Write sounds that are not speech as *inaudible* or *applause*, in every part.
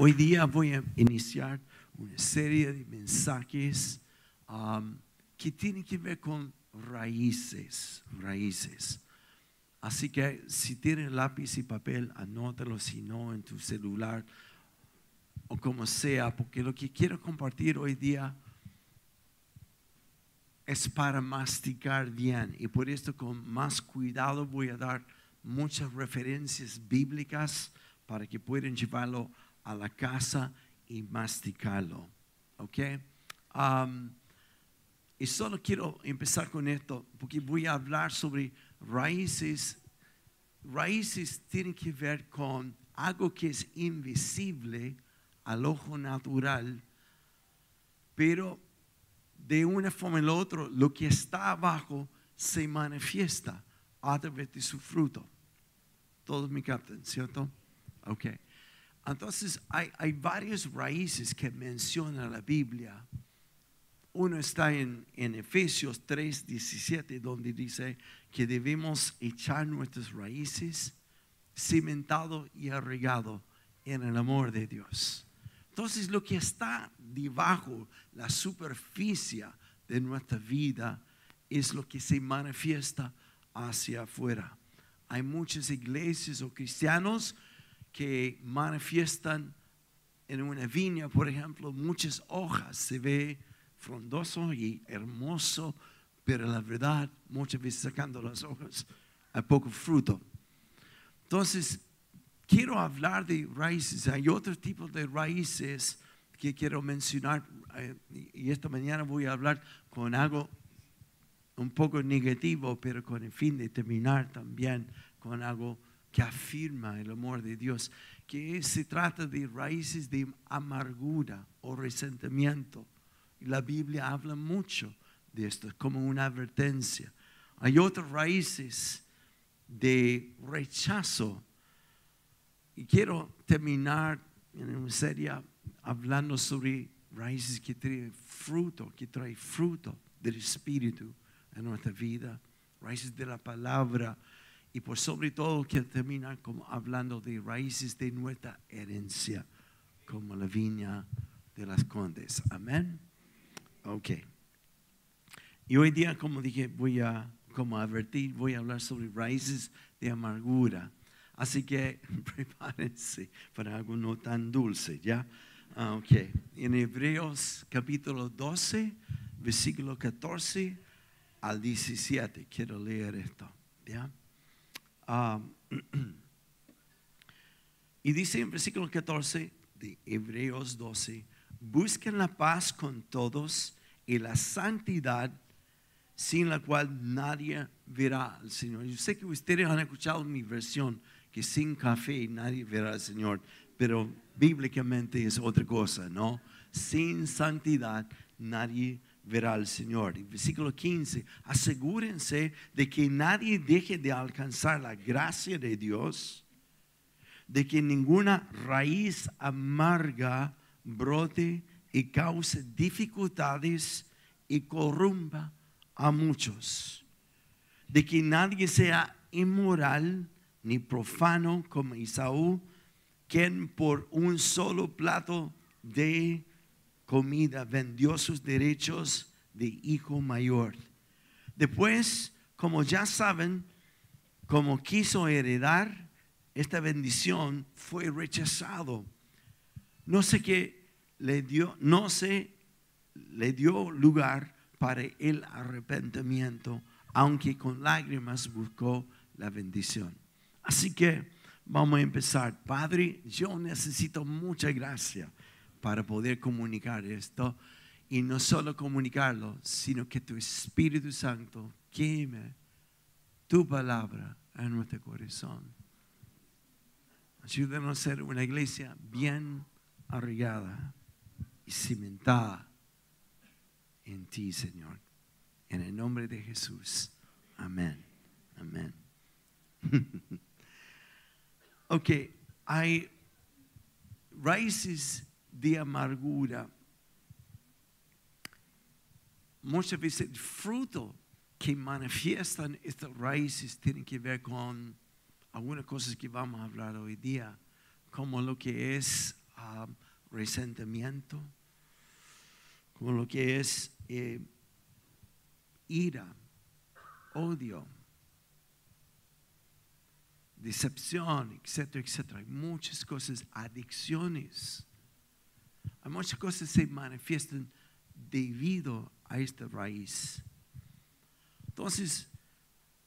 Hoy día voy a iniciar una serie de mensajes um, que tienen que ver con raíces, raíces. Así que si tienes lápiz y papel, anótalo, si no, en tu celular o como sea, porque lo que quiero compartir hoy día es para masticar bien y por esto con más cuidado voy a dar muchas referencias bíblicas para que puedan llevarlo a la casa y masticarlo. ¿Ok? Um, y solo quiero empezar con esto porque voy a hablar sobre raíces. Raíces tienen que ver con algo que es invisible al ojo natural, pero de una forma o otra, lo que está abajo se manifiesta a través de su fruto. Todos me captan, ¿cierto? Ok. Entonces, hay, hay varias raíces que menciona la Biblia. Uno está en, en Efesios 3, 17, donde dice que debemos echar nuestras raíces cimentado y arraigado en el amor de Dios. Entonces, lo que está debajo la superficie de nuestra vida es lo que se manifiesta hacia afuera. Hay muchas iglesias o cristianos que manifiestan en una viña, por ejemplo, muchas hojas, se ve frondoso y hermoso, pero la verdad, muchas veces sacando las hojas, hay poco fruto. Entonces, quiero hablar de raíces. Hay otro tipo de raíces que quiero mencionar eh, y esta mañana voy a hablar con algo un poco negativo, pero con el fin de terminar también con algo que afirma el amor de Dios, que se trata de raíces de amargura o resentimiento. La Biblia habla mucho de esto como una advertencia. Hay otras raíces de rechazo. Y quiero terminar en una serie hablando sobre raíces que traen fruto, que trae fruto del Espíritu en nuestra vida, raíces de la palabra y por sobre todo quiero terminar como hablando de raíces de nuestra herencia, como la viña de las condes. Amén. Ok. Y hoy día, como dije, voy a, como advertir, voy a hablar sobre raíces de amargura. Así que *laughs* prepárense para algo no tan dulce, ¿ya? Ah, ok. En Hebreos capítulo 12, versículo 14 al 17, quiero leer esto, ¿ya? *clears throat* Y dice en versículo 14 de Hebreos 12, busquen la paz con todos y la santidad sin la cual nadie verá al Señor. Yo sé que ustedes han escuchado mi versión, que sin café nadie verá al Señor, pero bíblicamente es otra cosa, ¿no? Sin santidad nadie verá al Señor. Versículo 15, asegúrense de que nadie deje de alcanzar la gracia de Dios, de que ninguna raíz amarga brote y cause dificultades y corrompa a muchos, de que nadie sea inmoral ni profano como Isaú, quien por un solo plato de comida, vendió sus derechos de hijo mayor. Después, como ya saben, como quiso heredar esta bendición, fue rechazado. No sé qué le dio, no sé, le dio lugar para el arrepentimiento, aunque con lágrimas buscó la bendición. Así que vamos a empezar. Padre, yo necesito mucha gracia para poder comunicar esto y no solo comunicarlo, sino que tu Espíritu Santo queme tu palabra en nuestro corazón. Ayúdanos a ser una iglesia bien arraigada y cimentada en ti, Señor. En el nombre de Jesús. Amén. Amén. *laughs* ok, hay raíces de amargura. Muchas veces el fruto que manifiestan estas raíces tienen que ver con algunas cosas que vamos a hablar hoy día, como lo que es ah, resentimiento, como lo que es eh, ira, odio, decepción, etcétera, etcétera. Hay muchas cosas, adicciones. Hay muchas cosas que se manifiestan debido a esta raíz. Entonces,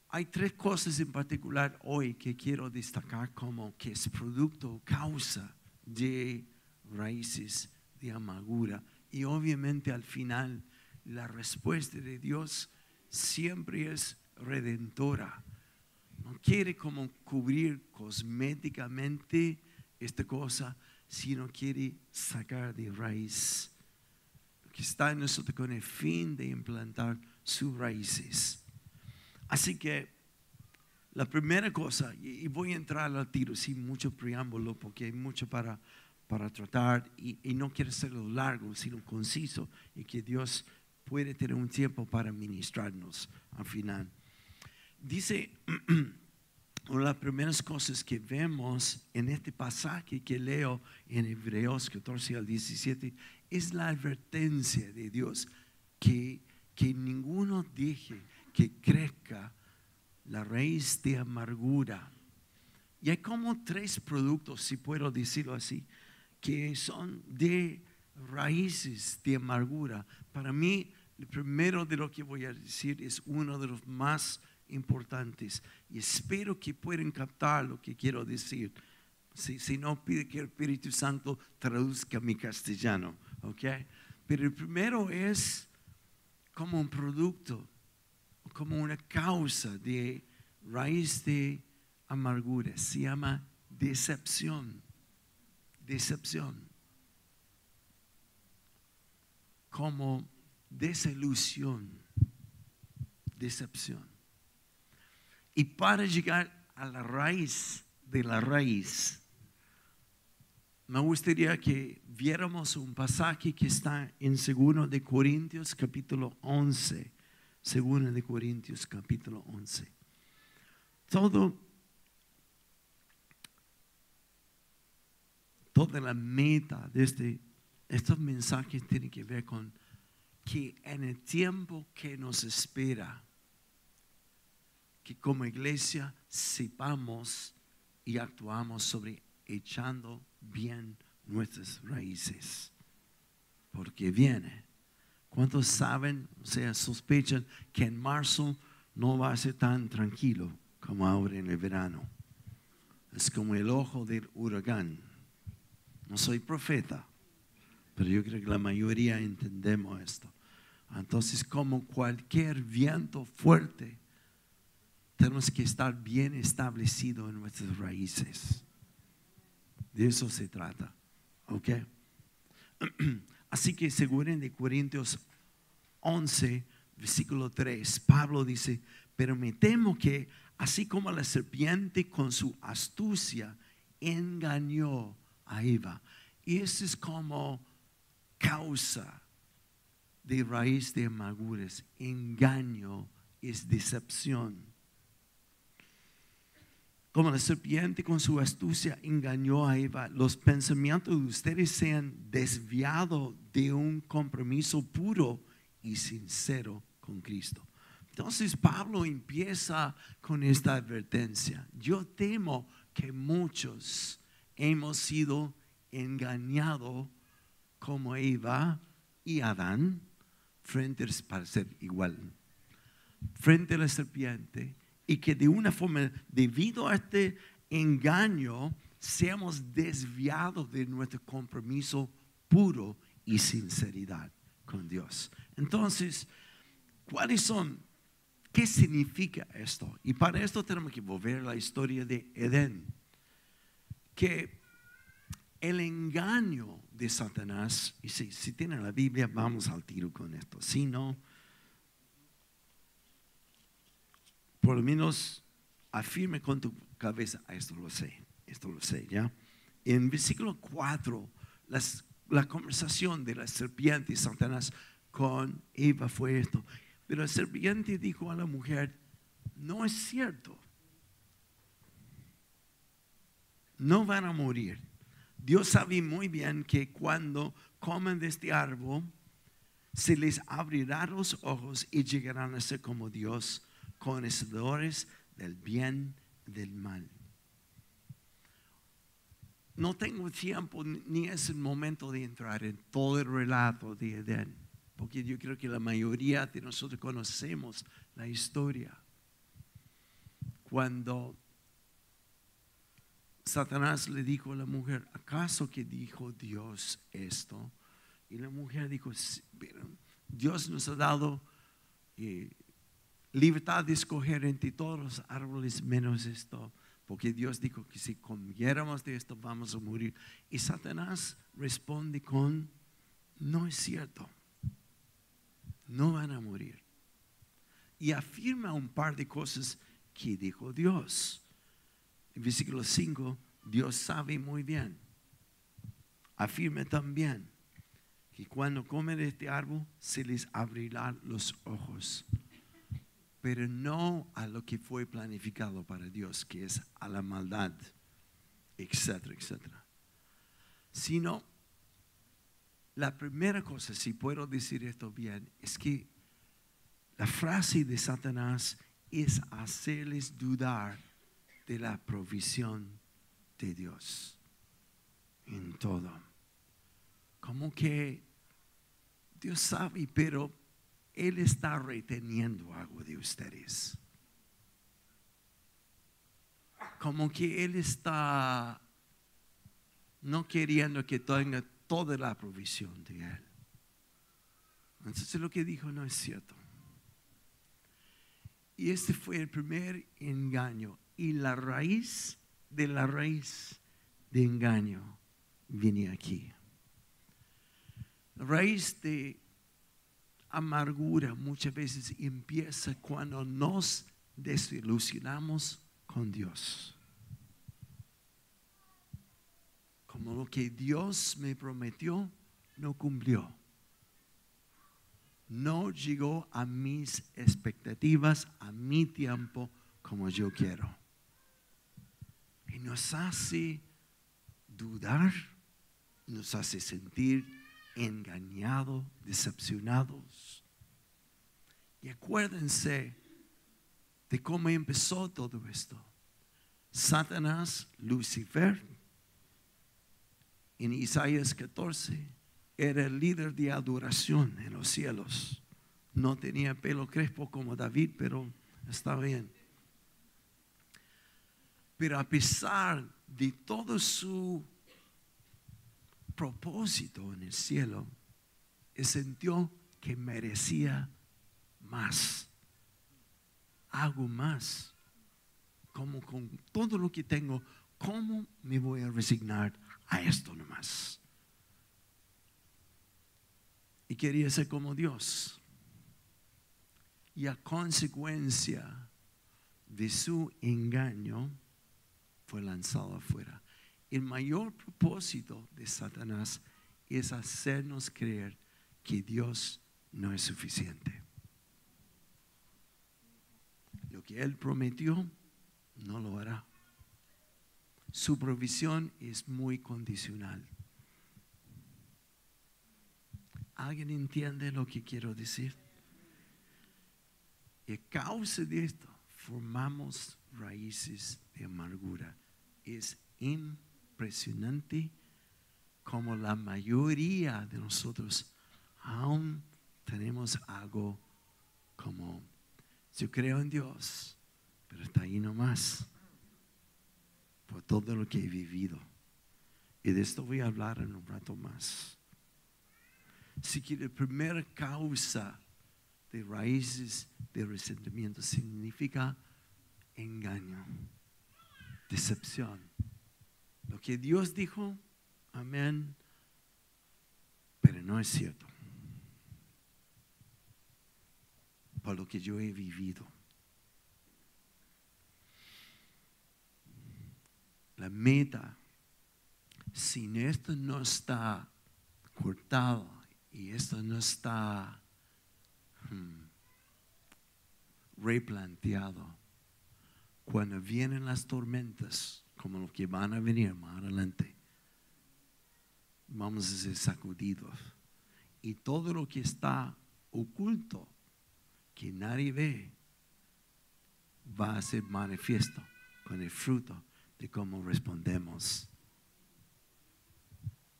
hay tres cosas en particular hoy que quiero destacar como que es producto o causa de raíces de amargura. Y obviamente al final la respuesta de Dios siempre es redentora. No quiere como cubrir cosméticamente esta cosa, sino quiere sacar de raíz que está en nosotros con el fin de implantar sus raíces. Así que la primera cosa, y voy a entrar al tiro sin mucho preámbulo, porque hay mucho para, para tratar, y, y no quiero hacerlo largo, sino conciso, y que Dios puede tener un tiempo para ministrarnos al final. Dice, *clears throat* una de las primeras cosas que vemos en este pasaje que leo en Hebreos 14 al 17 es la advertencia de Dios que, que ninguno deje que crezca la raíz de amargura. Y hay como tres productos, si puedo decirlo así, que son de raíces de amargura. Para mí, el primero de lo que voy a decir es uno de los más importantes y espero que puedan captar lo que quiero decir. Si, si no, pide que el Espíritu Santo traduzca mi castellano, ¿ok? Pero el primero es como un producto, como una causa de raíz de amargura. Se llama decepción. Decepción. Como desilusión. Decepción. Y para llegar a la raíz de la raíz, me gustaría que viéramos un pasaje que está en 2 de Corintios capítulo 11. 2 de Corintios capítulo 11. Todo, toda la meta de este, estos mensajes tiene que ver con que en el tiempo que nos espera, que como iglesia sepamos y actuamos sobre echando bien nuestras raíces. Porque viene. ¿Cuántos saben, o sea, sospechan que en marzo no va a ser tan tranquilo como ahora en el verano? Es como el ojo del huracán. No soy profeta, pero yo creo que la mayoría entendemos esto. Entonces, como cualquier viento fuerte, tenemos que estar bien establecidos en nuestras raíces. De eso se trata. ¿Ok? *clears throat* Así que según de Corintios 11, versículo 3, Pablo dice, pero me temo que así como la serpiente con su astucia engañó a Eva, y eso es como causa de raíz de amarguras, engaño es decepción como la serpiente con su astucia engañó a Eva, los pensamientos de ustedes se han desviado de un compromiso puro y sincero con Cristo. Entonces Pablo empieza con esta advertencia. Yo temo que muchos hemos sido engañados como Eva y Adán frente para ser igual. Frente a la serpiente y que de una forma, debido a este engaño, seamos desviados de nuestro compromiso puro y sinceridad con Dios. Entonces, ¿cuáles son? ¿Qué significa esto? Y para esto tenemos que volver a la historia de Edén. Que el engaño de Satanás, y si, si tienen la Biblia, vamos al tiro con esto. Si no, por lo menos afirme con tu cabeza, ah, esto lo sé, esto lo sé, ¿ya? En versículo 4, la conversación de la serpiente y Satanás con Eva fue esto. Pero la serpiente dijo a la mujer, no es cierto. No van a morir. Dios sabe muy bien que cuando comen de este árbol, se les abrirá los ojos y llegarán a ser como Dios, conocedores del bien del mal. No tengo tiempo ni es el momento de entrar en todo el relato de Edén, porque yo creo que la mayoría de nosotros conocemos la historia. Cuando Satanás le dijo a la mujer, ¿acaso que dijo Dios esto? Y la mujer dijo, Dios nos ha dado eh, libertad de escoger entre todos los árboles menos esto, porque Dios dijo que si comiéramos de esto vamos a morir. Y Satanás responde con, no es cierto, no van a morir. Y afirma un par de cosas que dijo Dios. En versículo 5, Dios sabe muy bien. Afirma también que cuando comen este árbol se les abrirán los ojos, pero no a lo que fue planificado para Dios, que es a la maldad, etcétera, etcétera. Sino, la primera cosa, si puedo decir esto bien, es que la frase de Satanás es hacerles dudar de la provisión de Dios en todo. Como que Dios sabe, pero Él está reteniendo algo de ustedes. Como que Él está no queriendo que tenga toda la provisión de Él. Entonces lo que dijo no es cierto. Y este fue el primer engaño y la raíz de la raíz de engaño viene aquí. La raíz de amargura muchas veces empieza cuando nos desilusionamos con Dios. Como lo que Dios me prometió no cumplió. No llegó a mis expectativas, a mi tiempo, como yo quiero y nos hace dudar, nos hace sentir engañados, decepcionados. Y acuérdense de cómo empezó todo esto. Satanás, Lucifer, en Isaías 14, era el líder de adoración en los cielos. No tenía pelo crespo como David, pero está bien. Pero a pesar de todo su propósito en el cielo, él sintió que merecía más, algo más. Como con todo lo que tengo, ¿cómo me voy a resignar a esto nomás? Y quería ser como Dios. Y a consecuencia de su engaño, fue lanzado afuera. El mayor propósito de Satanás es hacernos creer que Dios no es suficiente. Lo que Él prometió, no lo hará. Su provisión es muy condicional. ¿Alguien entiende lo que quiero decir? Y a causa de esto, formamos raíces de amargura es impresionante como la mayoría de nosotros aún tenemos algo como, yo creo en Dios, pero está ahí nomás, por todo lo que he vivido. Y de esto voy a hablar en un rato más. Así que la primera causa de raíces de resentimiento significa engaño decepción. Lo que Dios dijo, amén, pero no es cierto. Por lo que yo he vivido. La meta, sin esto no está cortado y esto no está hmm, replanteado, cuando vienen las tormentas, como lo que van a venir más adelante, vamos a ser sacudidos. Y todo lo que está oculto, que nadie ve, va a ser manifiesto con el fruto de cómo respondemos.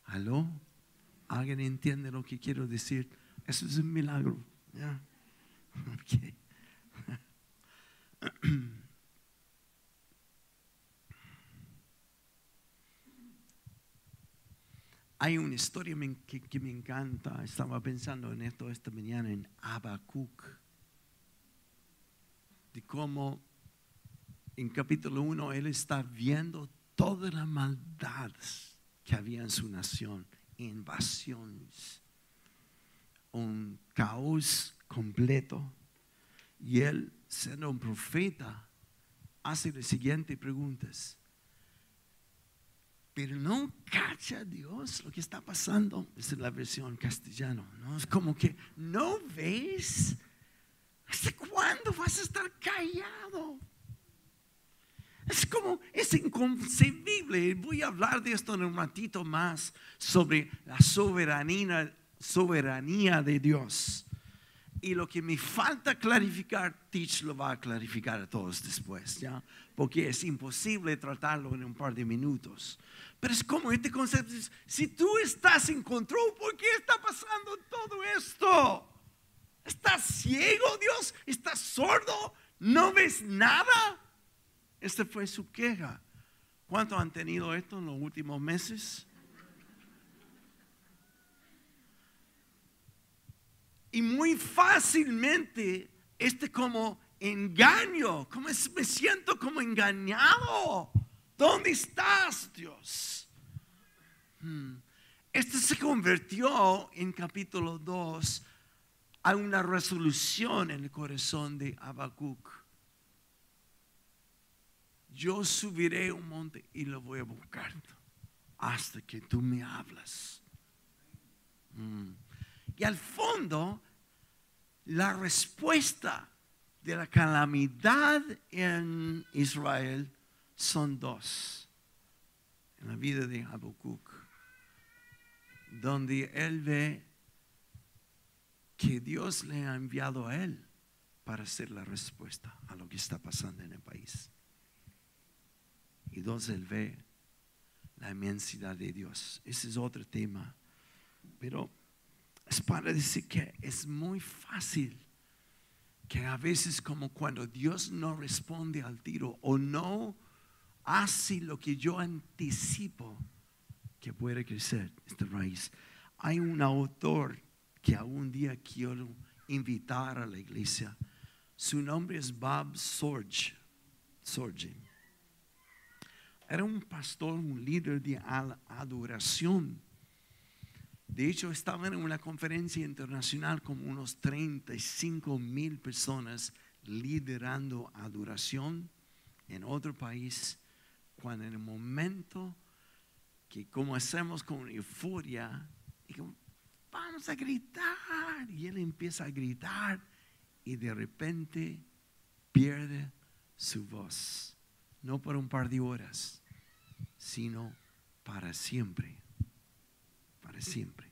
¿Aló? ¿Alguien entiende lo que quiero decir? Eso es un milagro. ¿ya? *laughs* Okay. *clears throat* Hay una historia que, me encanta. Estaba pensando en esto esta mañana en Habacuc. De cómo en capítulo 1 él está viendo toda la maldad que había en su nación, invasiones, un caos completo. Y él, siendo un profeta, hace las siguientes preguntas pero no cacha Dios lo que está pasando. Es la versión castellano. ¿no? Es como que, ¿no ves? ¿Hasta cuándo vas a estar callado? Es como, es inconcebible. Voy a hablar de esto en un ratito más sobre la soberanía, soberanía de Dios. Y lo que me falta clarificar, Teach lo va a clarificar a todos después, ¿ya? Porque es imposible tratarlo en un par de minutos. Pero es como este concepto, si tú estás en control, ¿por qué está pasando todo esto? ¿Estás ciego, Dios? ¿Estás sordo? ¿No ves nada? Esta fue su queja. ¿Cuánto han tenido esto en los últimos meses? Y muy fácilmente, este como engaño, como me siento como engañado. ¿Dónde estás, Dios? Hmm. Este se convirtió en capítulo 2 a una resolución en el corazón de Habacuc. Yo subiré un monte y lo voy a buscar hasta que tú me hablas. Hmm. Y al fondo, la respuesta de la calamidad en Israel son dos. En la vida de Habacuc, donde él ve que Dios le ha enviado a él para ser la respuesta a lo que está pasando en el país. Y dos, él ve la inmensidad de Dios. Ese es otro tema. Pero es para decir que es muy fácil que a veces como cuando Dios no responde al tiro o no hace lo que yo anticipo que puede crecer esta raíz. Hay un autor que algún día quiero invitar a la iglesia. Su nombre es Bob Sorge. Sorge. Era un pastor, un líder de adoración de hecho, estaban en una conferencia internacional con unos 35 mil personas liderando adoración en otro país, cuando en el momento que como hacemos con euforia, vamos a gritar, y él empieza a gritar y de repente pierde su voz, no por un par de horas, sino para siempre siempre.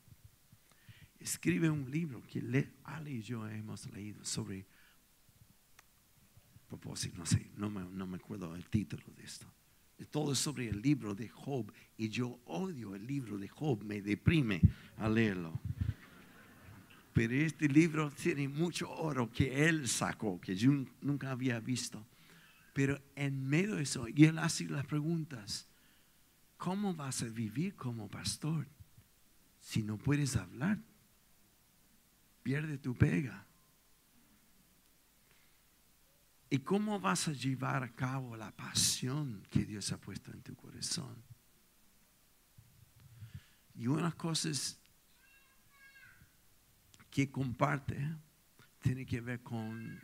Escribe un libro que le, Ale y yo hemos leído sobre propósito, no sé, no me, no me acuerdo el título de esto. Todo sobre el libro de Job y yo odio el libro de Job, me deprime al leerlo. Pero este libro tiene mucho oro que él sacó, que yo nunca había visto. Pero en medio de eso, y él hace las preguntas, ¿cómo vas a vivir como pastor? Si no puedes hablar? Pierde tu pega. ¿Y cómo vas a llevar a cabo la pasión que Dios ha puesto en tu corazón? Y una cosa que comparte tiene que ver con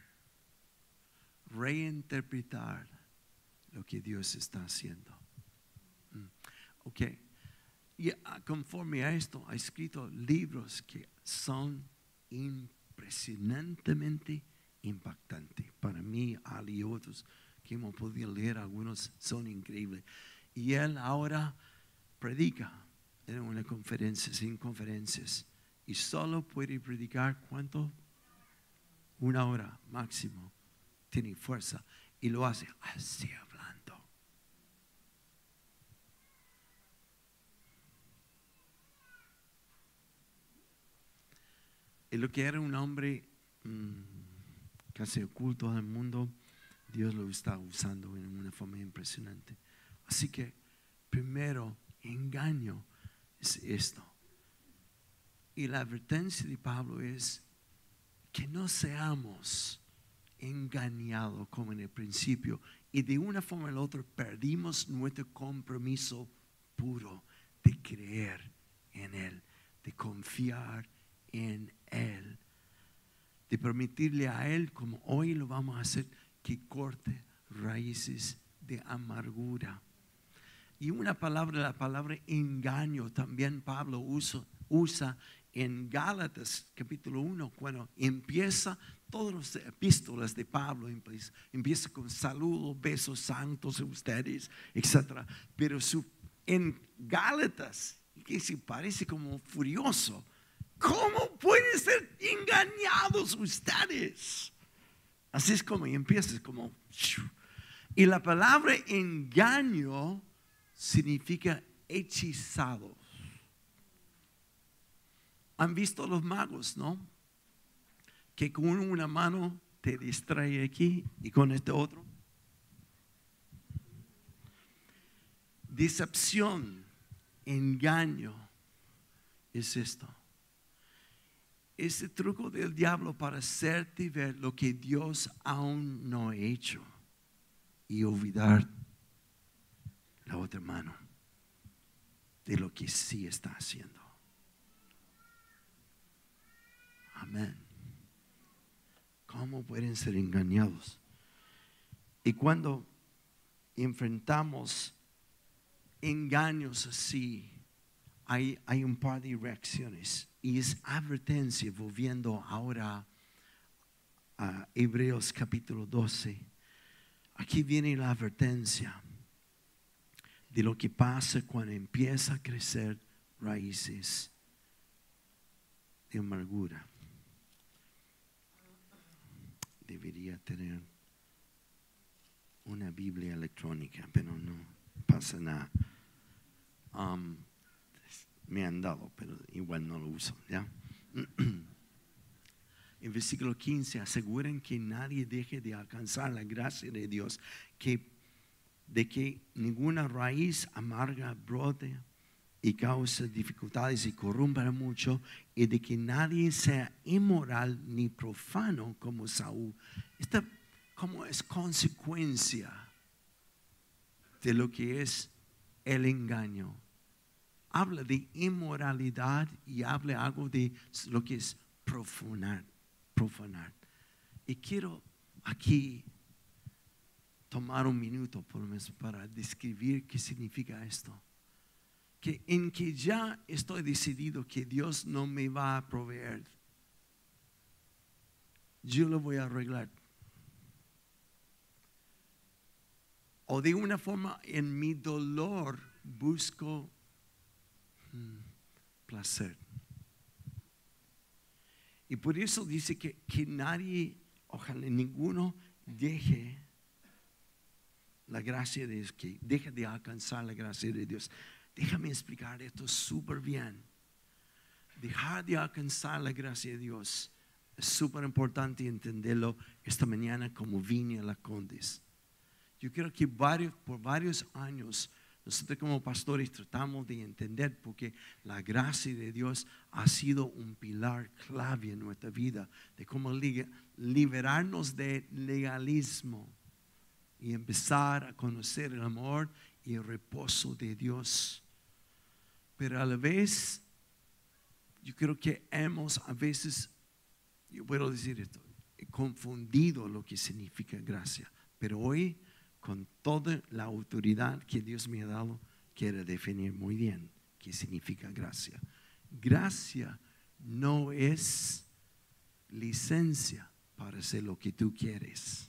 reinterpretar lo que Dios está haciendo. Mm. Ok. Y conforme a esto, ha escrito libros que son impresionantemente impactantes. Para mí, Ali y otros que hemos podido leer, algunos son increíbles. Y él ahora predica en una conferencia, sin conferencias, y solo puede predicar cuánto? Una hora máximo. Tiene fuerza y lo hace así hablando. Y lo que era un hombre mm, casi oculto del mundo, Dios lo está usando en una forma impresionante. Así que primero, engaño es esto. Y la advertencia de Pablo es que no seamos engañados como en el principio y de una forma la otra perdimos nuestro compromiso puro de creer en Él, de confiar en Él, de permitirle a Él, como hoy lo vamos a hacer, que corte raíces de amargura. Y una palabra, la palabra engaño, también Pablo usa, usa en Gálatas capítulo 1, cuando empieza todas las epístolas de Pablo, empieza, con saludos, besos santos a ustedes, etc. Pero su, en Gálatas, que se parece como furioso, ¿cómo pueden ser engañados ustedes? Así es como empieza, como... Y la palabra engaño significa hechizados. Han visto los magos, ¿no? Que con una mano te distrae aquí y con este otro. Decepción, engaño, es esto. Ese truco del diablo para hacerte ver lo que Dios aún no ha hecho y olvidar la otra mano de lo que sí está haciendo. Amén. ¿Cómo pueden ser engañados? Y cuando enfrentamos engaños así, hay, hay un par de reacciones. Y es advertencia, volviendo ahora a Hebreos capítulo 12. Aquí viene la advertencia de lo que pasa cuando empieza a crecer raíces de amargura. Debería tener una Biblia electrónica, pero no pasa nada. Um, me han dado, pero igual no lo uso. ¿ya? *clears throat* En versículo 15, aseguren que nadie deje de alcanzar la gracia de Dios, que de que ninguna raíz amarga brote y cause dificultades y corrompa mucho, y de que nadie sea inmoral ni profano como Saúl. Esta como es consecuencia de lo que es el engaño. Habla de inmoralidad y habla algo de lo que es profanar. profanar. Y quiero aquí tomar un minuto por lo menos para describir qué significa esto. Que en que ya estoy decidido que Dios no me va a proveer, yo lo voy a arreglar. O de una forma en mi dolor busco placer. Y por eso dice que, que nadie, ojalá ninguno deje la gracia de Dios, que deja de alcanzar la gracia de Dios. Déjame explicar esto súper bien. Dejar de alcanzar la gracia de Dios es súper importante entenderlo esta mañana como vine a la Condes. Yo creo que varios, por varios años nosotros como pastores tratamos de entender porque la gracia de Dios ha sido un pilar clave en nuestra vida, de cómo liberarnos de legalismo y empezar a conocer el amor y el reposo de Dios. Pero a la vez, yo creo que hemos a veces, yo puedo decir esto, confundido lo que significa gracia. Pero hoy, con toda la autoridad que Dios me ha dado, quiero definir muy bien qué significa gracia. Gracia no es licencia para hacer lo que tú quieres.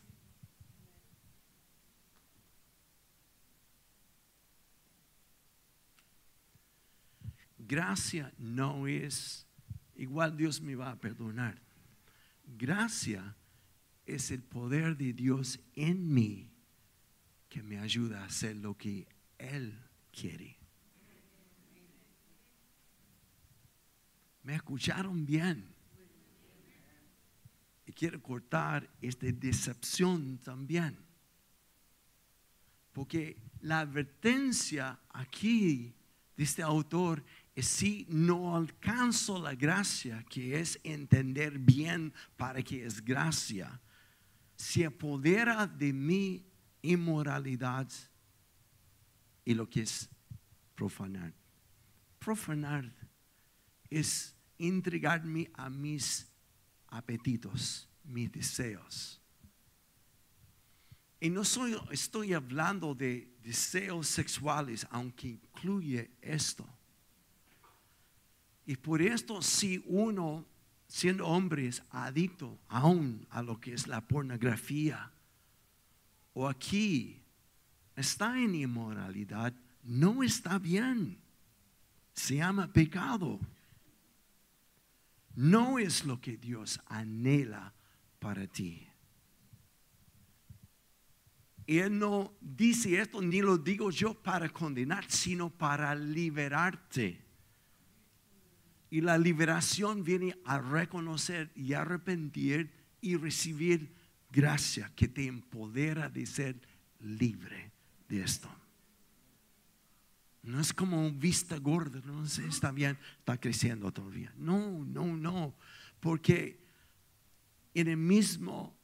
gracia no es igual Dios me va a perdonar. Gracia es el poder de Dios en mí que me ayuda a hacer lo que Él quiere. ¿Me escucharon bien? Y quiero cortar esta decepción también. Porque la advertencia aquí de este autor es si no alcanzo la gracia, que es entender bien para que es gracia, se apodera de mi inmoralidad y lo que es profanar. Profanar es entregarme a mis apetitos, mis deseos. Y no soy, estoy hablando de deseos sexuales, aunque incluye esto. Y por esto, si uno, siendo hombre, es adicto aún a lo que es la pornografía, o aquí está en inmoralidad, no está bien. Se llama pecado. No es lo que Dios anhela para ti. Él no dice esto, ni lo digo yo para condenar, sino para liberarte. Y la liberación viene a reconocer y arrepentir y recibir gracia que te empodera de ser libre de esto. No es como vista gorda, no sé, está bien, está creciendo todavía. No, no, no, porque en el mismo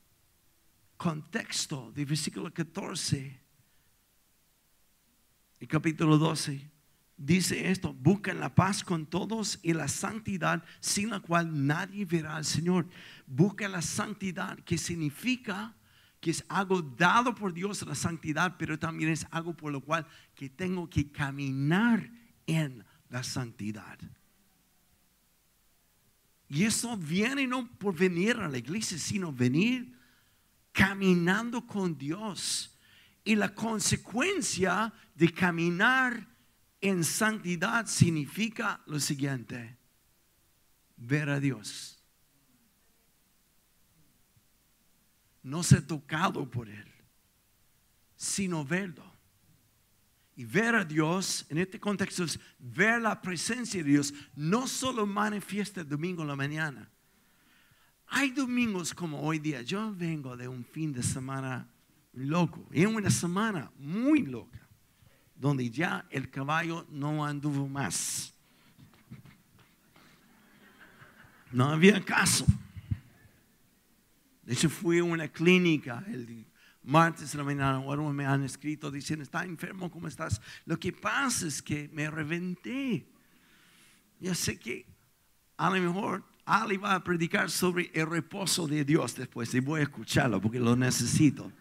contexto del versículo 14 y capítulo 12 dice esto, buscan la paz con todos y la santidad sin la cual nadie verá al Señor. Busca la santidad que significa que es algo dado por Dios la santidad, pero también es algo por lo cual que tengo que caminar en la santidad. Y eso viene no por venir a la iglesia, sino venir caminando con Dios. Y la consecuencia de caminar en santidad significa lo siguiente, ver a Dios. No ser tocado por Él, sino verlo. Y ver a Dios, en este contexto, es ver la presencia de Dios, no solo manifiesta el domingo en la mañana. Hay domingos como hoy día. Yo vengo de un fin de semana loco, en una semana muy loca donde ya el caballo no anduvo más. No había caso. De hecho, fui a una clínica el martes la mañana, me han escrito diciendo, está enfermo, ¿cómo estás? Lo que pasa es que me reventé. Yo sé que a lo mejor Ali va a predicar sobre el reposo de Dios después y voy a escucharlo porque lo necesito.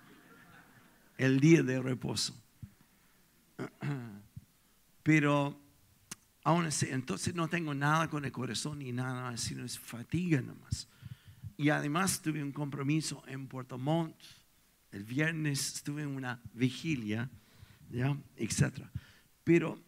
El día de reposo. *clears throat* Pero aún así, entonces no tengo nada con el corazón ni nada, sino es fatiga nomás. Y además tuve un compromiso en Puerto Montt. El viernes estuve en una vigilia, ¿ya? etc. Pero,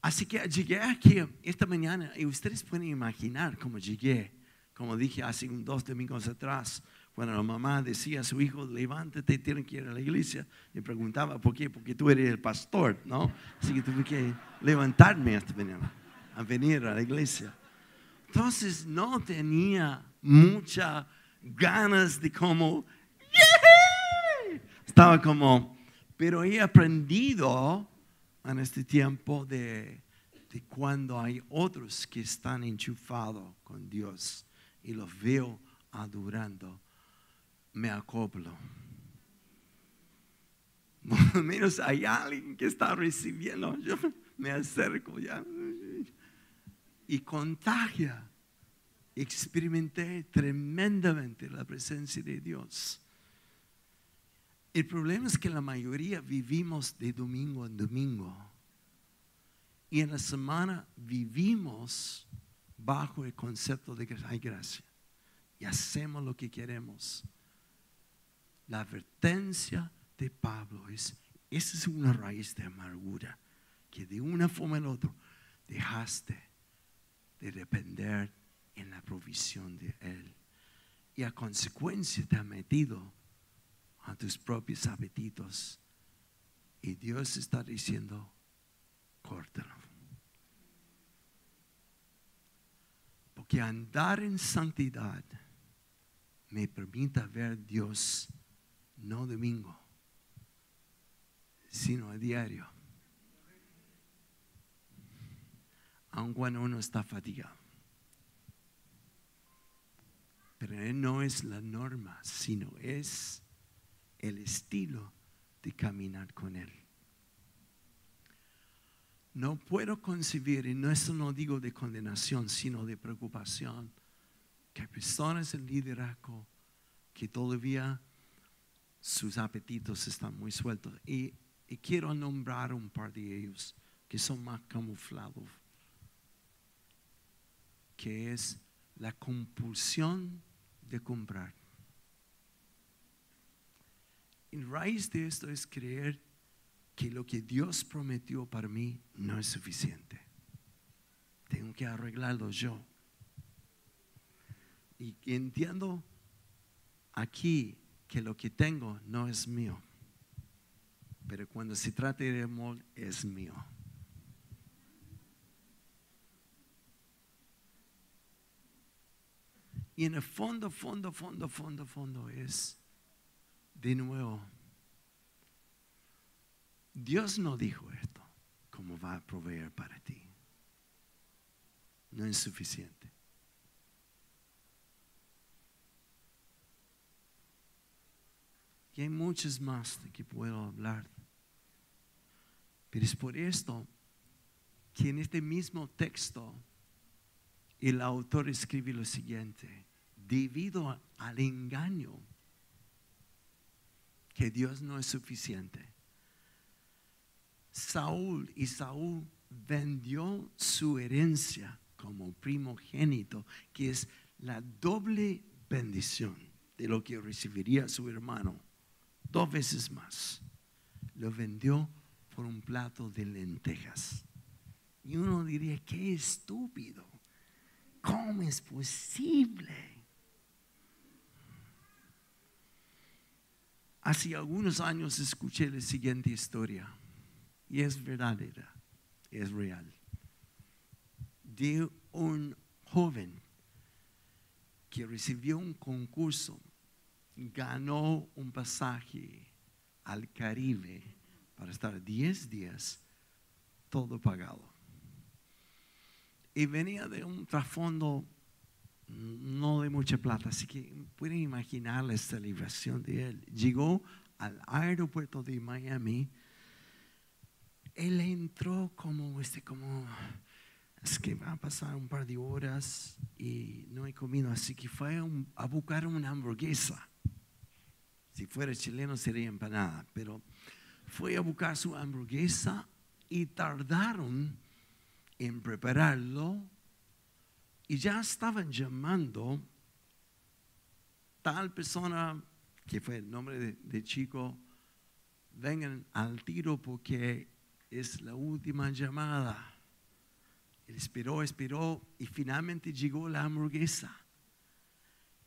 así que llegué aquí esta mañana y ustedes pueden imaginar cómo llegué, como dije hace dos domingos atrás, cuando la mamá decía a su hijo, levántate, tiene que ir a la iglesia, le preguntaba, ¿por qué? Porque tú eres el pastor, ¿no? Así que tuve que levantarme esta mañana a venir a la iglesia. Entonces no tenía muchas ganas de como, estaba como, pero he aprendido en este tiempo de, de cuando hay otros que están enchufados con Dios y los veo adorando me acoplo. *laughs* Por menos hay alguien que está recibiendo. Yo me acerco ya. Y contagia. Experimenté tremendamente la presencia de Dios. El problema es que la mayoría vivimos de domingo en domingo. Y en la semana vivimos bajo el concepto de que hay gracia. Y hacemos lo que queremos. La advertencia de Pablo es, esa es una raíz de amargura, que de una forma u otra dejaste de depender en la provisión de Él. Y a consecuencia te ha metido a tus propios apetitos. Y Dios está diciendo, córtalo. Porque andar en santidad me permite ver Dios no domingo, sino a diario. Aun cuando uno está fatigado. Pero no es la norma, sino es el estilo de caminar con Él. No puedo concebir, y no eso no digo de condenación, sino de preocupación, que personas en liderazgo que todavía sus apetitos están muy sueltos. Y, y quiero nombrar un par de ellos que son más camuflados, que es la compulsión de comprar. Y raíz de esto es creer que lo que Dios prometió para mí no es suficiente. Tengo que arreglarlo yo. Y entiendo aquí que lo que tengo no es mío, pero cuando se trata de amor es mío. Y en el fondo, fondo, fondo, fondo, fondo es, de nuevo, Dios no dijo esto, como va a proveer para ti. No es suficiente. Y hay muchos más de que puedo hablar. Pero es por esto que en este mismo texto el autor escribe lo siguiente, debido al engaño que Dios no es suficiente. Saúl y Saúl vendió su herencia como primogénito, que es la doble bendición de lo que recibiría su hermano dos veces más. Lo vendió por un plato de lentejas. Y uno diría, qué estúpido. ¿Cómo es posible? Hace algunos años escuché la siguiente historia y es verdadera, es real. De un joven que recibió un concurso ganó un pasaje al Caribe para estar 10 días todo pagado. Y venía de un trasfondo no de mucha plata, así que pueden imaginar la celebración de él. Llegó al aeropuerto de Miami, él entró como, este, como, es que va a pasar un par de horas y no he comido, así que fue a buscar una hamburguesa si fuera chileno sería empanada, pero fue a buscar su hamburguesa y tardaron en prepararlo y ya estaban llamando tal persona que fue el nombre de, de chico, vengan al tiro porque es la última llamada. Él esperó, esperó y finalmente llegó la hamburguesa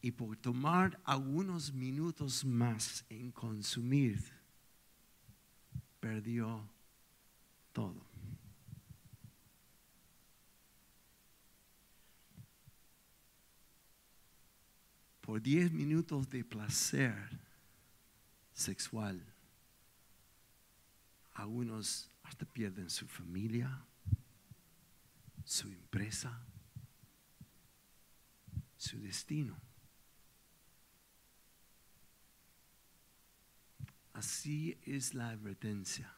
y por tomar algunos minutos más en consumir, perdió todo. Por diez minutos de placer sexual, algunos hasta pierden su familia, su empresa, su destino. Así es la advertencia.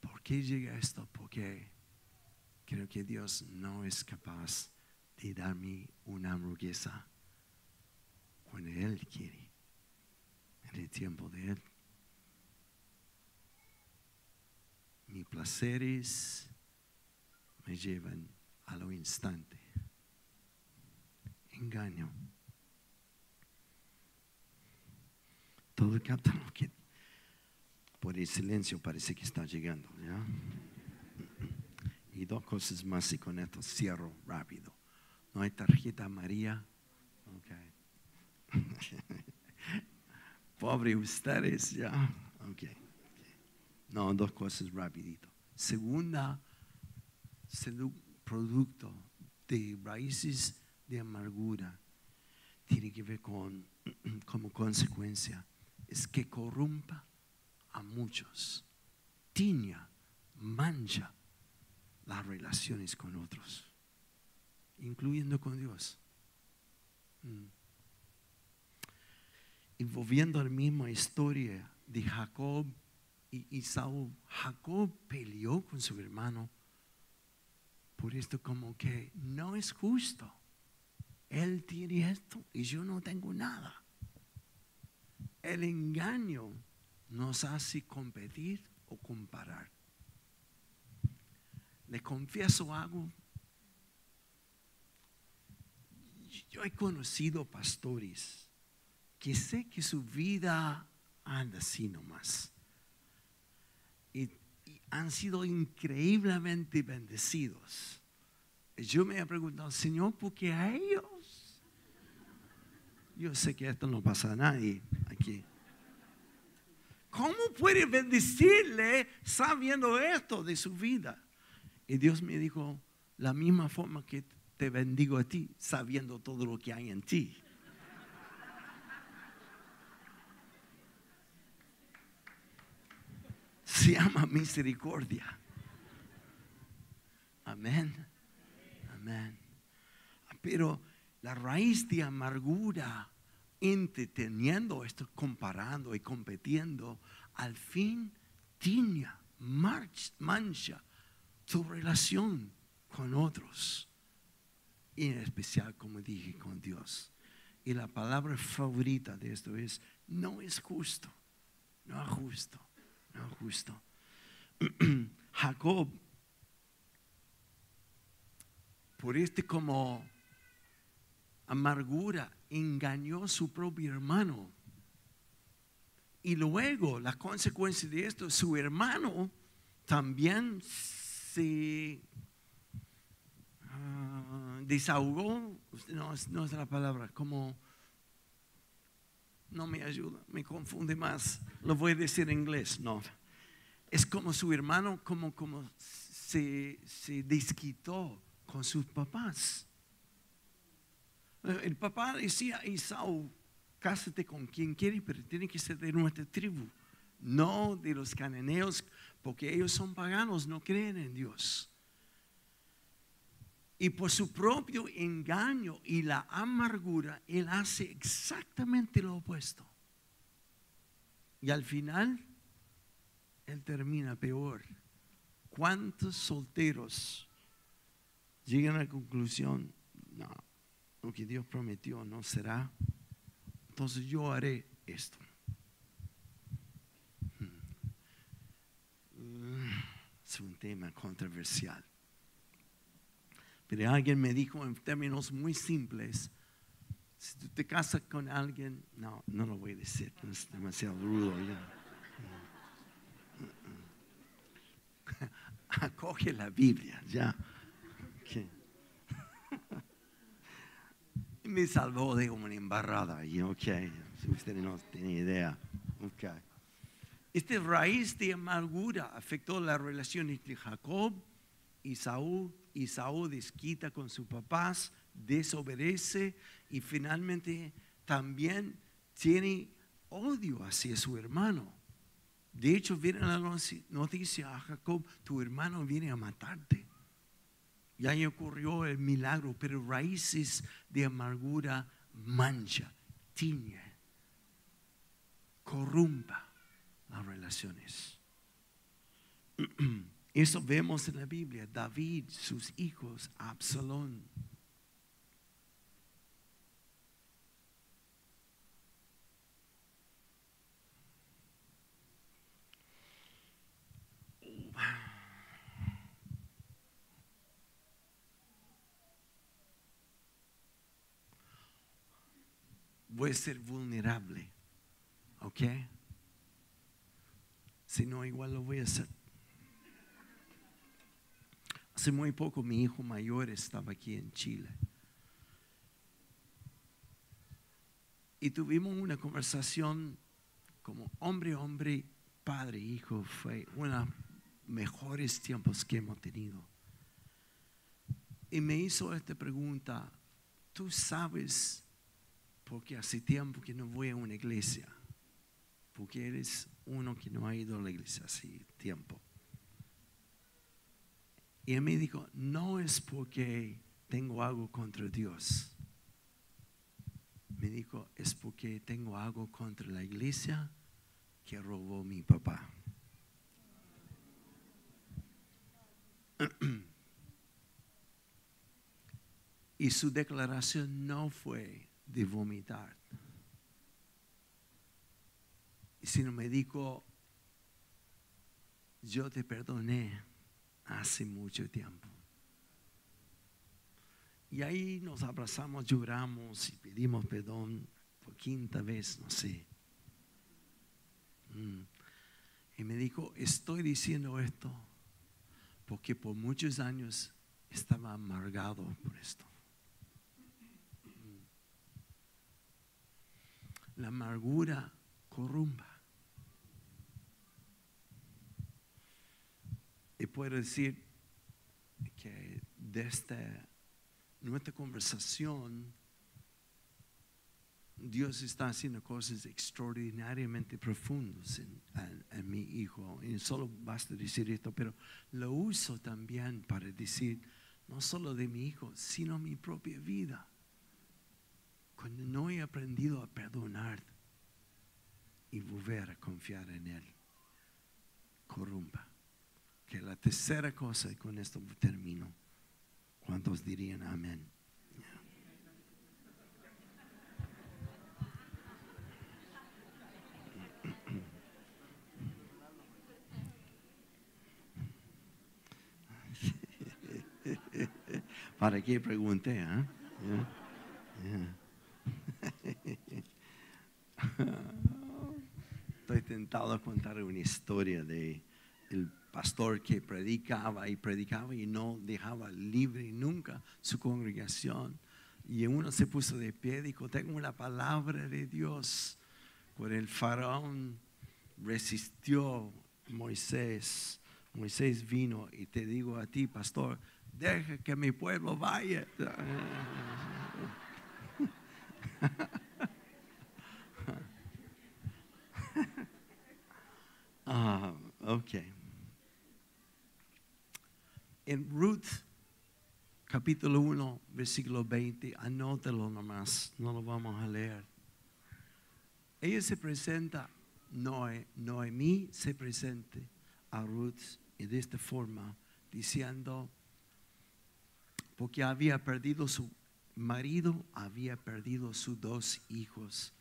¿Por qué llega esto? Porque creo que Dios no es capaz de darme una hamburguesa cuando Él quiere, en el tiempo de Él. Mis placeres me llevan a lo instante. Engaño. Todo capta lo que por el silencio parece que está llegando. Y dos cosas más y con esto cierro rápido. No hay tarjeta María. Okay. *laughs* Pobre ustedes, ya. Ok. No, dos cosas rapidito. Segunda, producto de raíces de amargura tiene que ver con, *clears throat* como consecuencia, es que corrompa a muchos, tiña, mancha las relaciones con otros, incluyendo con Dios. Mm. Y volviendo a la misma historia de Jacob y Isaú, Jacob peleó con su hermano por esto como que no es justo. Él tiene esto y yo no tengo nada. El engaño nos hace competir o comparar. Le confieso algo. Yo he conocido pastores que sé que su vida anda así nomás. Han sido increíblemente bendecidos. Yo me he preguntado, Señor, ¿por qué a ellos? Yo sé que esto no pasa a nadie aquí. ¿Cómo puede bendecirle sabiendo esto de su vida? Y Dios me dijo, la misma forma que te bendigo a ti, sabiendo todo lo que hay en ti. Se llama misericordia. Amén. Pero la raíz de amargura, entreteniendo esto, comparando y compitiendo, al fin tiña, mancha tu relación con otros. Y en especial, como dije, con Dios. Y la palabra favorita de esto es, no es justo, no es justo, justo. *clears throat* Jacob, por este como amargura, engañó a su propio hermano. Y luego, la consecuencia de esto, su hermano también se ah, desahogó, no, no es la palabra, como no me ayuda, me confunde más, lo voy a decir en inglés, no. Es como su hermano, como, como se, se desquitó con sus papás. El papá decía a Isaú, cásate con quien quiere, pero tiene que ser de nuestra tribu, no de los cananeos porque ellos son paganos, no creen en Dios. Y por su propio engaño y la amargura, Él hace exactamente lo opuesto. Y al final, Él termina peor. ¿Cuántos solteros llegan a la conclusión, no, lo que Dios prometió no será? Entonces yo haré esto. es un tema controversial. Pero alguien me dijo en términos muy simples, si tú te casas con alguien, no, no lo voy a decir, es demasiado rudo ya. *laughs* Acoge la Biblia, ya. *laughs* Me salvó de una embarrada, y ok, si usted no tiene idea, ok. Esta raíz de amargura afectó la relación entre Jacob y Saúl desquita con sus papás, desobedece y finalmente también tiene odio hacia su hermano. De hecho, viene la noticia a Jacob, tu hermano viene a matarte. Y ahí ocurrió el milagro, pero raíces de amargura mancha, tiñe, corrumpa las relaciones. *clears throat* Eso vemos en la Biblia. David, sus hijos, Absalón. Voy a ser vulnerable, ¿ok? Si no, igual lo voy a hacer. Hace muy poco mi hijo mayor estaba aquí en Chile. Y tuvimos una conversación como hombre, hombre, padre, hijo. Fue uno de los mejores tiempos que hemos tenido. Y me hizo esta pregunta, tú sabes, porque hace tiempo que no voy a una iglesia, porque eres uno que no ha ido a la iglesia hace tiempo. Y él me dijo, no es porque tengo algo contra Dios. Me dijo, es porque tengo algo contra la iglesia que robó mi papá. *clears throat* Y su declaración no fue de vomitar, sino me dijo, yo te perdoné hace mucho tiempo. Y ahí nos abrazamos, lloramos y pedimos perdón por quinta vez, no sé. Mm. Y me dijo, estoy diciendo esto porque por muchos años estaba amargado por esto. Mm. La amargura corrumpa. Y puedo decir que desde nuestra conversación, Dios está haciendo cosas extraordinariamente profundas en, mi hijo. Y solo basta decir esto, pero lo uso también para decir, no solo de mi hijo, sino mi propia vida. Cuando no he aprendido a perdonar y volver a confiar en Él, corrompa que la tercera cosa, y con esto termino, ¿cuántos dirían amén? *laughs* ¿Para qué pregunté? ¿eh? *laughs* Estoy tentado a contar una historia de pastor que predicaba y predicaba y no dejaba libre nunca su congregación. Y uno se puso de pie y dijo, tengo una palabra de Dios. Por el faraón resistió Moisés. Moisés vino y te digo a ti, pastor, deja que mi pueblo vaya. *laughs* ah, okay en Ruth capítulo 1, versículo 20, anótelo nomás, no lo vamos a leer. Ella se presenta, Noé, Noemí se presenta a Ruth y de esta forma diciendo, porque había perdido su marido, había perdido sus dos hijos.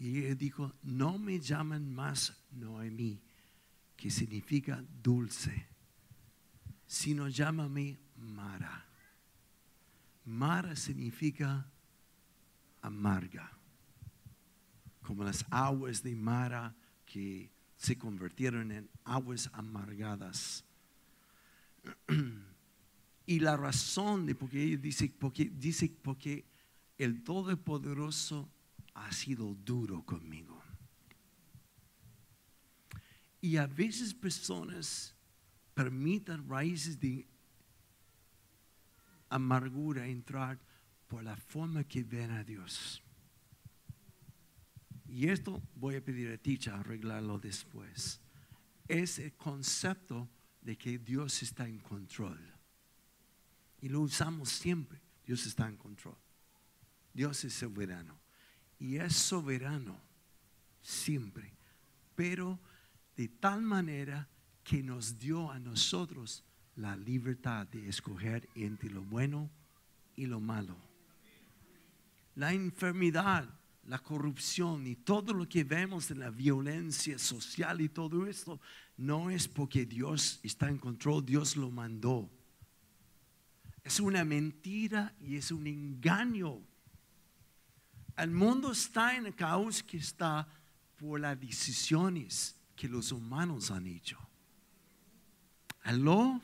Y ella dijo, no me llaman más Noemí, que significa dulce sino llámame Mara. Mara significa amarga, como las aguas de Mara que se convirtieron en aguas amargadas. *clears throat* Y la razón de por qué dice, porque, dice porque el Todopoderoso ha sido duro conmigo. Y a veces personas permitan raíces de amargura entrar por la forma que ven a Dios. Y esto voy a pedir a Ticha arreglarlo después. Es el concepto de que Dios está en control. Y lo usamos siempre. Dios está en control. Dios es soberano. Y es soberano siempre. Pero de tal manera que nos dio a nosotros la libertad de escoger entre lo bueno y lo malo. La enfermedad, la corrupción y todo lo que vemos en la violencia social y todo esto, no es porque Dios está en control, Dios lo mandó. Es una mentira y es un engaño. El mundo está en el caos que está por las decisiones que los humanos han hecho. ¿Aló?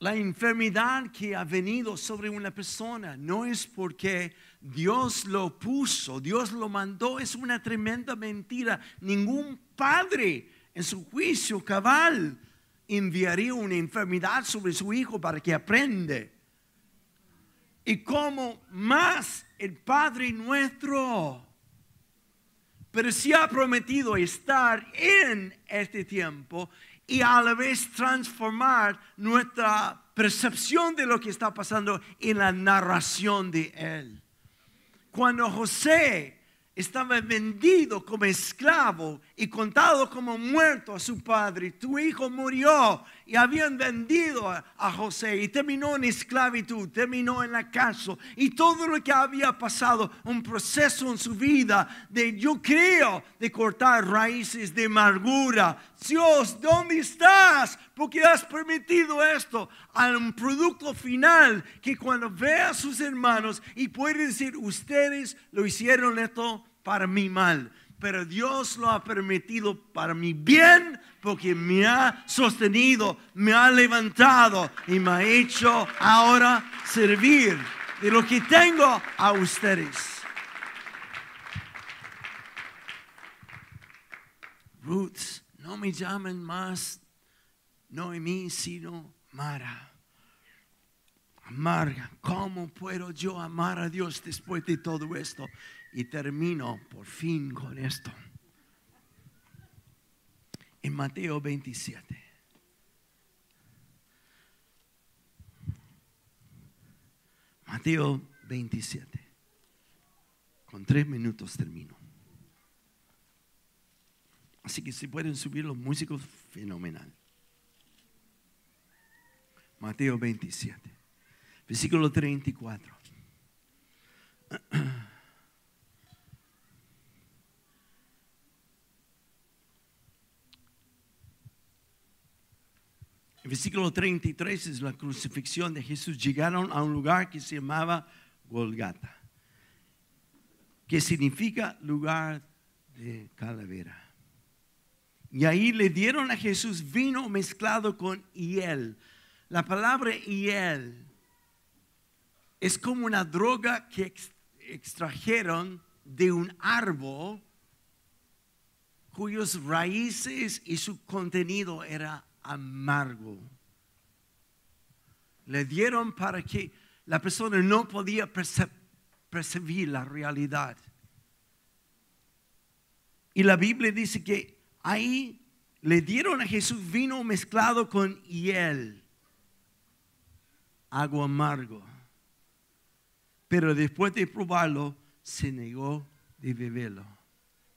La enfermedad que ha venido sobre una persona no es porque Dios lo puso, Dios lo mandó, es una tremenda mentira. Ningún padre en su juicio cabal enviaría una enfermedad sobre su hijo para que aprende. Y como más el Padre nuestro, pero si ha prometido estar en este tiempo y a la vez transformar nuestra percepción de lo que está pasando en la narración de Él. Cuando José estaba vendido como esclavo y contado como muerto a su padre. Tu hijo murió y habían vendido a, José y terminó en esclavitud, terminó en la cárcel y todo lo que había pasado, un proceso en su vida de yo creo de cortar raíces de amargura. Dios, ¿dónde estás? Porque has permitido esto a un producto final que cuando vea a sus hermanos y puede decir, ustedes lo hicieron esto para mi mal pero Dios lo ha permitido para mi bien porque me ha sostenido, me ha levantado y me ha hecho ahora servir de lo que tengo a ustedes. Ruth, no me llamen más Noemí, sino Mara. Amarga, ¿cómo puedo yo amar a Dios después de todo esto? Y termino por fin con esto. En Mateo 27. Mateo 27. Con tres minutos termino. Así que si pueden subir los músicos, fenomenal. Mateo 27, versículo 34. *clears throat* El versículo 33 es la crucifixión de Jesús. Llegaron a un lugar que se llamaba Golgata, que significa lugar de calavera. Y ahí le dieron a Jesús vino mezclado con hiel. La palabra hiel es como una droga que extrajeron de un árbol cuyos raíces y su contenido era amargo. Le dieron para que la persona no podía percibir la realidad. Y la Biblia dice que ahí le dieron a Jesús vino mezclado con hiel, agua amargo. Pero después de probarlo, se negó de beberlo.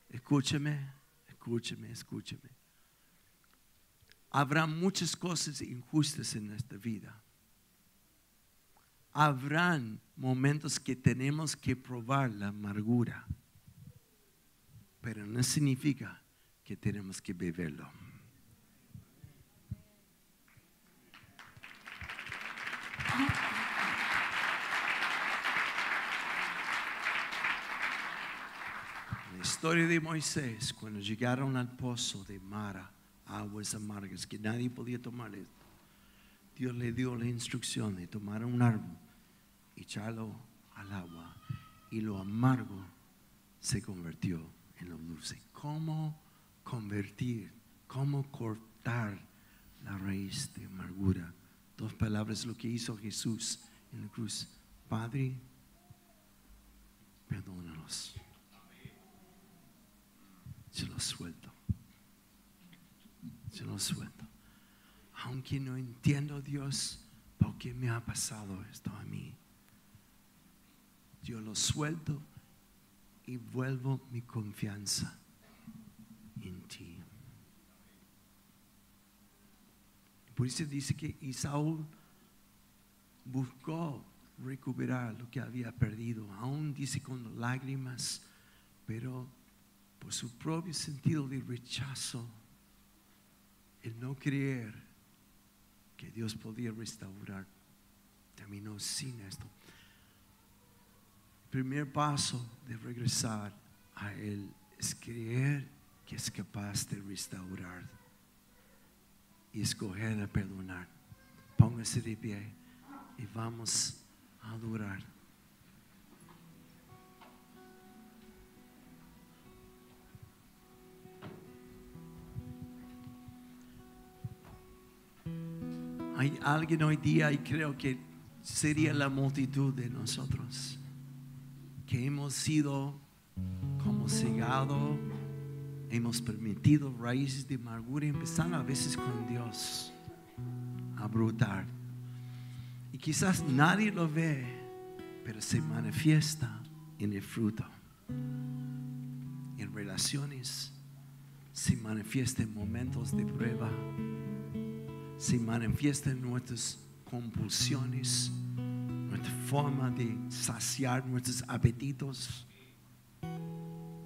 Escúcheme, escúcheme, escúcheme habrá muchas cosas injustas en nuestra vida. Habrán momentos que tenemos que probar la amargura, pero no significa que tenemos que beberlo. La historia de Moisés, cuando llegaron al pozo de Mara, aguas amargas que nadie podía tomar esto. Dios le dio la instrucción de tomar un árbol, echarlo al agua y lo amargo se convirtió en lo dulce. ¿Cómo convertir? ¿Cómo cortar la raíz de amargura? Dos palabras, lo que hizo Jesús en la cruz. Padre, perdónalos. Se los suelto se lo suelto. Aunque no entiendo Dios, ¿por qué me ha pasado esto a mí? Yo lo suelto y vuelvo mi confianza en ti. Por eso dice que Isaú buscó recuperar lo que había perdido, aún dice con lágrimas, pero por su propio sentido de rechazo el no creer que Dios podía restaurar terminó sin esto. El primer paso de regresar a Él es creer que es capaz de restaurar y escoger a perdonar. Póngase de pie y vamos a adorar. Hay alguien hoy día y creo que sería la multitud de nosotros que hemos sido como cegado, hemos permitido raíces de amargura empezando a veces con Dios a brotar. Y quizás nadie lo ve, pero se manifiesta en el fruto. En relaciones, se manifiesta en momentos de prueba, se manifiesta en nuestras compulsiones, nuestra forma de saciar nuestros apetitos.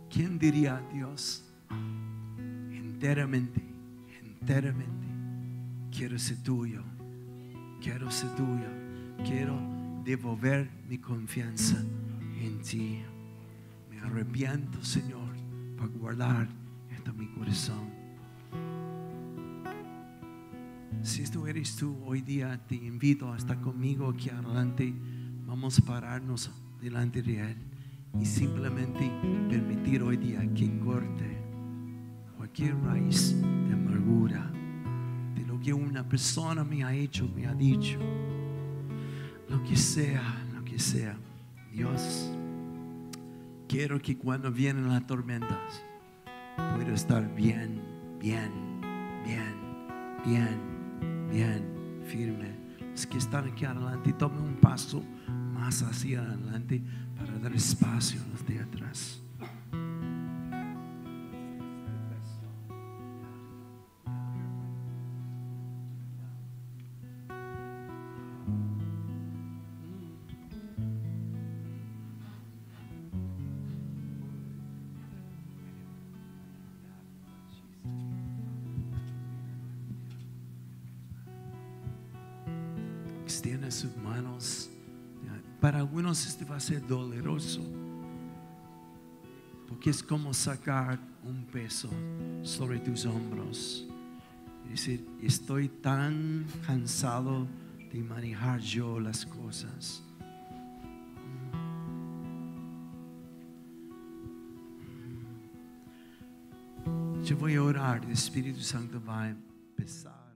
¿Quién diría Dios? Enteramente, enteramente, quiero ser tuyo, quiero ser tuyo, quiero devolver mi confianza en ti. Me arrepiento, Señor, por guardar esto en mi corazón. Si esto eres tú hoy día, te invito a estar conmigo aquí adelante. Vamos a pararnos delante de Él y simplemente permitir hoy día que corte cualquier raíz de amargura, de lo que una persona me ha hecho, me ha dicho, lo que sea, lo que sea. Dios, quiero que cuando vienen las tormentas, pueda estar bien, bien, bien, bien bien, firme. Los que están aquí adelante, tomen un paso más hacia adelante para dar espacio a los de atrás. Ser doloroso. Porque es como sacar un peso sobre tus hombros. Y decir, estoy tan cansado de manejar yo las cosas. Yo voy a orar, el Espíritu Santo va a empezar.